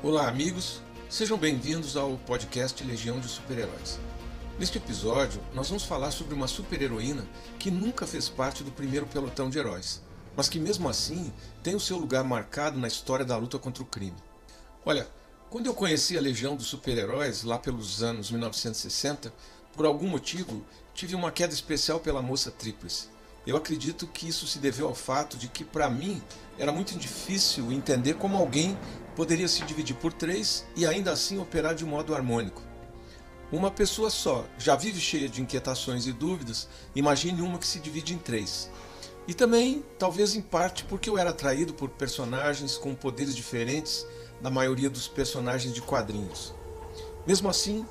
Olá, amigos. Sejam bem-vindos ao podcast Legião de Super-Heróis. Neste episódio, nós vamos falar sobre uma super-heroína que nunca fez parte do primeiro pelotão de heróis, mas que mesmo assim tem o seu lugar marcado na história da luta contra o crime. Olha, quando eu conheci a Legião dos Super-Heróis, lá pelos anos 1960, por algum motivo tive uma queda especial pela moça Tríplice. Eu acredito que isso se deveu ao fato de que, para mim, era muito difícil entender como alguém poderia se dividir por três e ainda assim operar de modo harmônico. Uma pessoa só já vive cheia de inquietações e dúvidas, imagine uma que se divide em três. E também, talvez em parte, porque eu era atraído por personagens com poderes diferentes da maioria dos personagens de quadrinhos. Mesmo assim,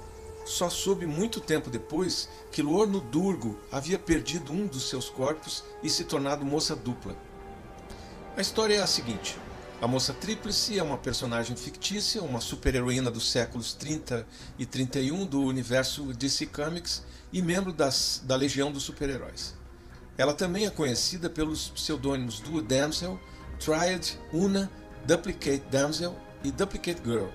só soube muito tempo depois que Luorno Durgo havia perdido um dos seus corpos e se tornado moça dupla. A história é a seguinte: a moça Tríplice é uma personagem fictícia, uma super-heroína dos séculos 30 e 31 do universo DC Comics e membro das, da Legião dos Super-Heróis. Ela também é conhecida pelos pseudônimos Duo Damsel, Triad, Una, Duplicate Damsel e Duplicate Girl.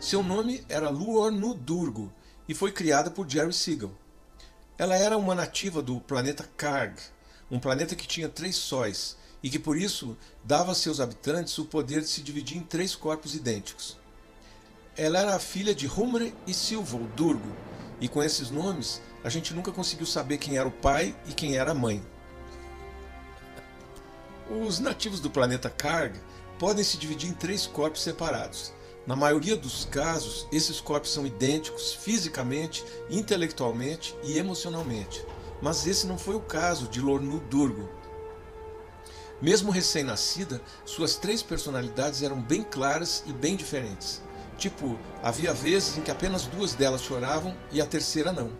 Seu nome era Luornu Durgo e foi criada por Jerry Siegel. Ela era uma nativa do planeta Karg, um planeta que tinha três sóis e que por isso dava a seus habitantes o poder de se dividir em três corpos idênticos. Ela era a filha de Humre e Silvo Durgo, e com esses nomes a gente nunca conseguiu saber quem era o pai e quem era a mãe. Os nativos do planeta Karg podem se dividir em três corpos separados, na maioria dos casos, esses corpos são idênticos fisicamente, intelectualmente e emocionalmente. Mas esse não foi o caso de Lornu Durgo. Mesmo recém-nascida, suas três personalidades eram bem claras e bem diferentes. Tipo, havia vezes em que apenas duas delas choravam e a terceira não.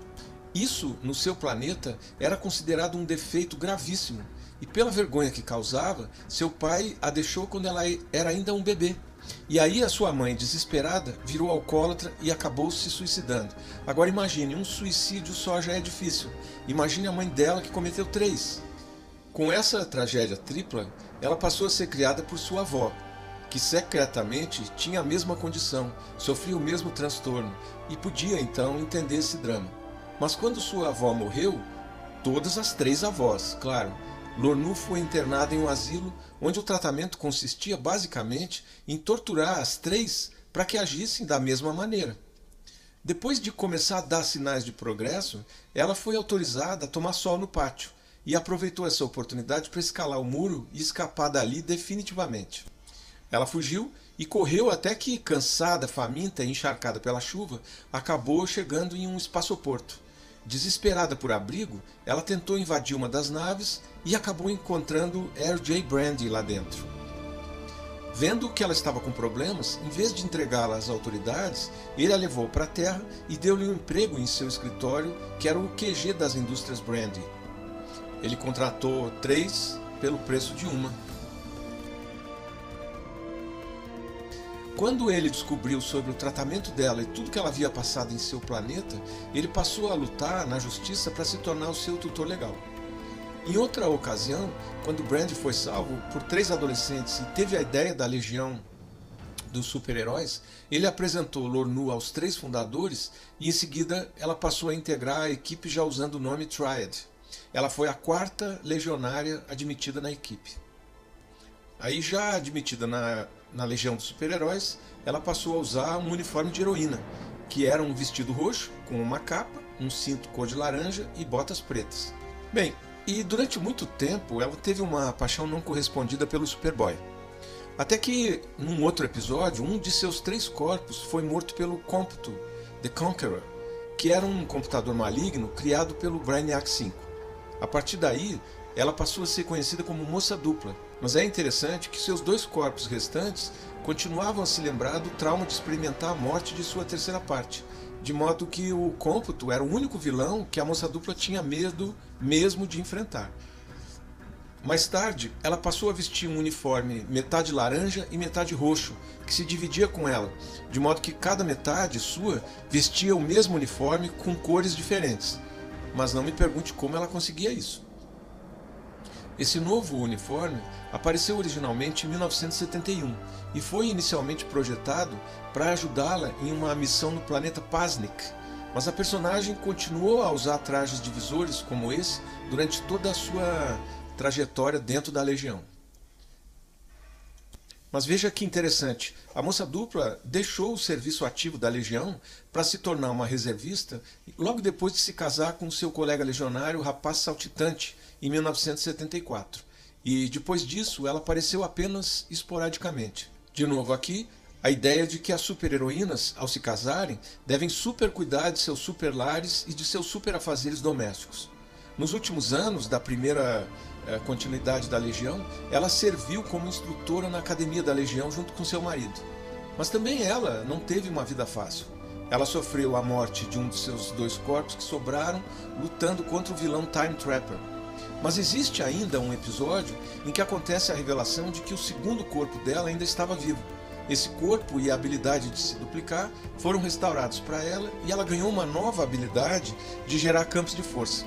Isso, no seu planeta, era considerado um defeito gravíssimo, e pela vergonha que causava, seu pai a deixou quando ela era ainda um bebê. E aí a sua mãe, desesperada, virou alcoólatra e acabou se suicidando. Agora imagine, um suicídio só já é difícil. Imagine a mãe dela que cometeu três. Com essa tragédia tripla, ela passou a ser criada por sua avó, que secretamente tinha a mesma condição, sofria o mesmo transtorno e podia então entender esse drama. Mas quando sua avó morreu, todas as três avós, claro, Lornu foi internada em um asilo onde o tratamento consistia basicamente em torturar as três para que agissem da mesma maneira. Depois de começar a dar sinais de progresso, ela foi autorizada a tomar sol no pátio e aproveitou essa oportunidade para escalar o muro e escapar dali definitivamente. Ela fugiu e correu até que, cansada, faminta e encharcada pela chuva, acabou chegando em um espaçoporto. Desesperada por abrigo, ela tentou invadir uma das naves e acabou encontrando R.J. Brandy lá dentro. Vendo que ela estava com problemas, em vez de entregá-la às autoridades, ele a levou para a Terra e deu-lhe um emprego em seu escritório, que era o QG das indústrias Brandy. Ele contratou três pelo preço de uma. Quando ele descobriu sobre o tratamento dela e tudo que ela havia passado em seu planeta, ele passou a lutar na justiça para se tornar o seu tutor legal. Em outra ocasião, quando Brand foi salvo por três adolescentes e teve a ideia da legião dos super-heróis, ele apresentou Lornu aos três fundadores e em seguida ela passou a integrar a equipe já usando o nome Triad. Ela foi a quarta legionária admitida na equipe. Aí já admitida na na Legião dos Super-Heróis, ela passou a usar um uniforme de heroína, que era um vestido roxo com uma capa, um cinto cor de laranja e botas pretas. Bem, e durante muito tempo ela teve uma paixão não correspondida pelo Superboy. Até que, num outro episódio, um de seus três corpos foi morto pelo Cômputo, The Conqueror, que era um computador maligno criado pelo Brainiac 5. A partir daí, ela passou a ser conhecida como Moça Dupla, mas é interessante que seus dois corpos restantes continuavam a se lembrar do trauma de experimentar a morte de sua terceira parte, de modo que o cômputo era o único vilão que a moça dupla tinha medo mesmo de enfrentar. Mais tarde, ela passou a vestir um uniforme metade laranja e metade roxo, que se dividia com ela, de modo que cada metade sua vestia o mesmo uniforme com cores diferentes. Mas não me pergunte como ela conseguia isso. Esse novo uniforme apareceu originalmente em 1971 e foi inicialmente projetado para ajudá-la em uma missão no planeta Pasnik, mas a personagem continuou a usar trajes divisores como esse durante toda a sua trajetória dentro da Legião. Mas veja que interessante, a moça dupla deixou o serviço ativo da Legião para se tornar uma reservista logo depois de se casar com seu colega legionário, o rapaz saltitante, em 1974. E depois disso, ela apareceu apenas esporadicamente. De novo aqui, a ideia de que as super-heroínas, ao se casarem, devem super cuidar de seus super lares e de seus super afazeres domésticos. Nos últimos anos da primeira eh, continuidade da Legião, ela serviu como instrutora na academia da Legião junto com seu marido. Mas também ela não teve uma vida fácil. Ela sofreu a morte de um de seus dois corpos que sobraram lutando contra o vilão Time Trapper. Mas existe ainda um episódio em que acontece a revelação de que o segundo corpo dela ainda estava vivo. Esse corpo e a habilidade de se duplicar foram restaurados para ela e ela ganhou uma nova habilidade de gerar campos de força.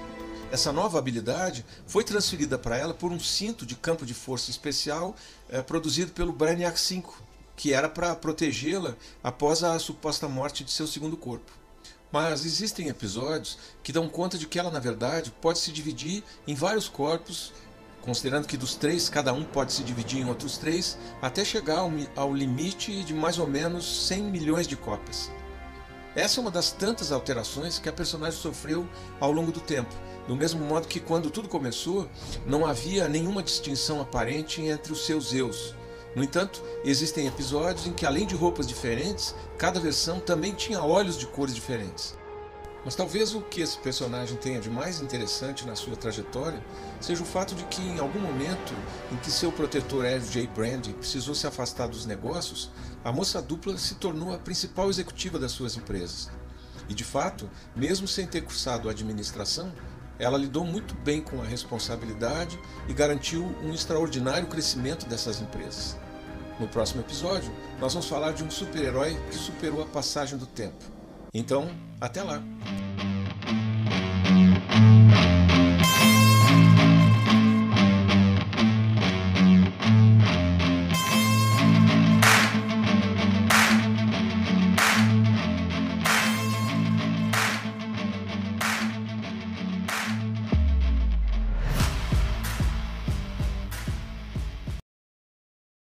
Essa nova habilidade foi transferida para ela por um cinto de campo de força especial é, produzido pelo Brainiac 5, que era para protegê-la após a suposta morte de seu segundo corpo. Mas existem episódios que dão conta de que ela, na verdade, pode se dividir em vários corpos, considerando que dos três, cada um pode se dividir em outros três, até chegar ao, ao limite de mais ou menos 100 milhões de cópias. Essa é uma das tantas alterações que a personagem sofreu ao longo do tempo, do mesmo modo que quando tudo começou, não havia nenhuma distinção aparente entre os seus eus. No entanto, existem episódios em que, além de roupas diferentes, cada versão também tinha olhos de cores diferentes. Mas talvez o que esse personagem tenha de mais interessante na sua trajetória seja o fato de que, em algum momento em que seu protetor J. Brand precisou se afastar dos negócios, a moça dupla se tornou a principal executiva das suas empresas. E de fato, mesmo sem ter cursado administração, ela lidou muito bem com a responsabilidade e garantiu um extraordinário crescimento dessas empresas. No próximo episódio, nós vamos falar de um super-herói que superou a passagem do tempo. Então, até lá!